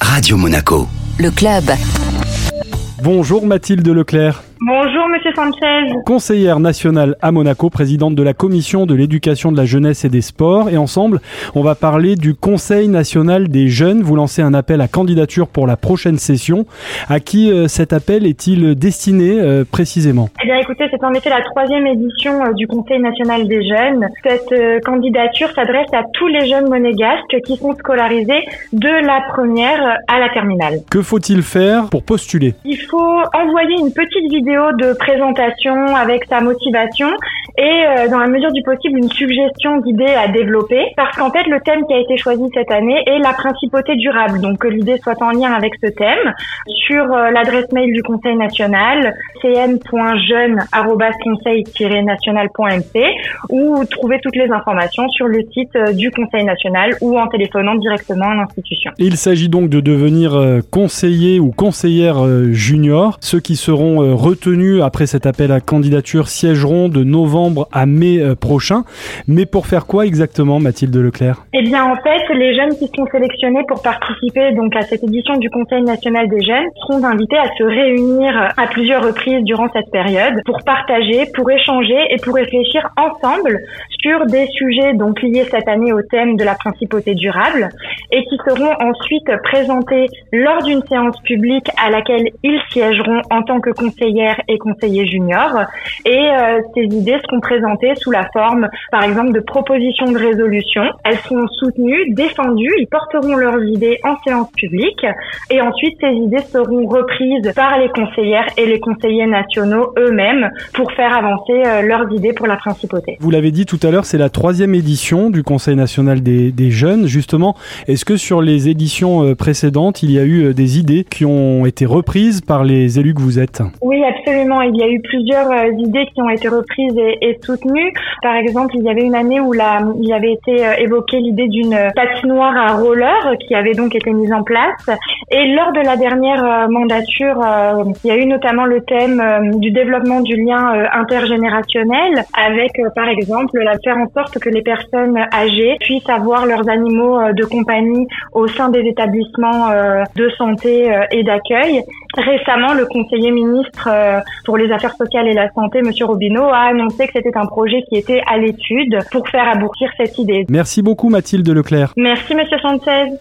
Radio Monaco. Le club. Bonjour Mathilde Leclerc. Bonjour Monsieur Sanchez. Conseillère nationale à Monaco, présidente de la commission de l'éducation de la jeunesse et des sports. Et ensemble, on va parler du Conseil national des jeunes. Vous lancez un appel à candidature pour la prochaine session. À qui euh, cet appel est-il destiné euh, précisément? Eh bien écoutez, c'est en effet la troisième édition euh, du Conseil national des jeunes. Cette candidature s'adresse à tous les jeunes monégasques qui sont scolarisés de la première à la terminale. Que faut-il faire pour postuler? Il faut envoyer une petite vidéo de présentation avec sa motivation et euh, dans la mesure du possible une suggestion d'idées à développer. Parce qu'en fait le thème qui a été choisi cette année est la principauté durable. Donc que l'idée soit en lien avec ce thème. Sur euh, l'adresse mail du Conseil national cn.jeune@conseil-national.mc ou trouver toutes les informations sur le site euh, du Conseil national ou en téléphonant directement à l'institution. Il s'agit donc de devenir conseiller ou conseillère junior, ceux qui seront retenus après cet appel à candidature siégeront de novembre à mai euh, prochain. Mais pour faire quoi exactement, Mathilde Leclerc? Eh bien, en fait, les jeunes qui sont sélectionnés pour participer donc à cette édition du Conseil national des jeunes seront invités à se réunir à plusieurs reprises durant cette période pour partager, pour échanger et pour réfléchir ensemble sur des sujets donc liés cette année au thème de la principauté durable et qui seront ensuite présentés lors d'une séance publique à laquelle ils siégeront en tant que conseillères et conseillers juniors. Et euh, ces idées seront présentées sous la forme, par exemple, de propositions de résolution. Elles seront soutenues, défendues, ils porteront leurs idées en séance publique et ensuite ces idées seront reprises par les conseillères et les conseillers nationaux eux-mêmes pour faire avancer euh, leurs idées pour la principauté. Vous l'avez dit tout à l'heure, c'est la troisième édition du Conseil national des, des jeunes. Justement, est-ce que sur les éditions euh, précédentes, il y a eu des idées qui ont été reprises par les élus que vous êtes Oui, absolument. Il y a eu plusieurs euh, idées qui ont été reprises et, soutenues. Par exemple, il y avait une année où la, il avait été euh, évoqué l'idée d'une patinoire à roller qui avait donc été mise en place. Et lors de la dernière euh, mandature, il y a eu notamment le thème du développement du lien intergénérationnel avec, par exemple, la faire en sorte que les personnes âgées puissent avoir leurs animaux de compagnie au sein des établissements de santé et d'accueil. Récemment, le conseiller ministre euh, pour les affaires sociales et la santé, Monsieur Robineau, a annoncé que c'était un projet qui était à l'étude pour faire aboutir cette idée. Merci beaucoup Mathilde Leclerc. Merci Monsieur Sanchez.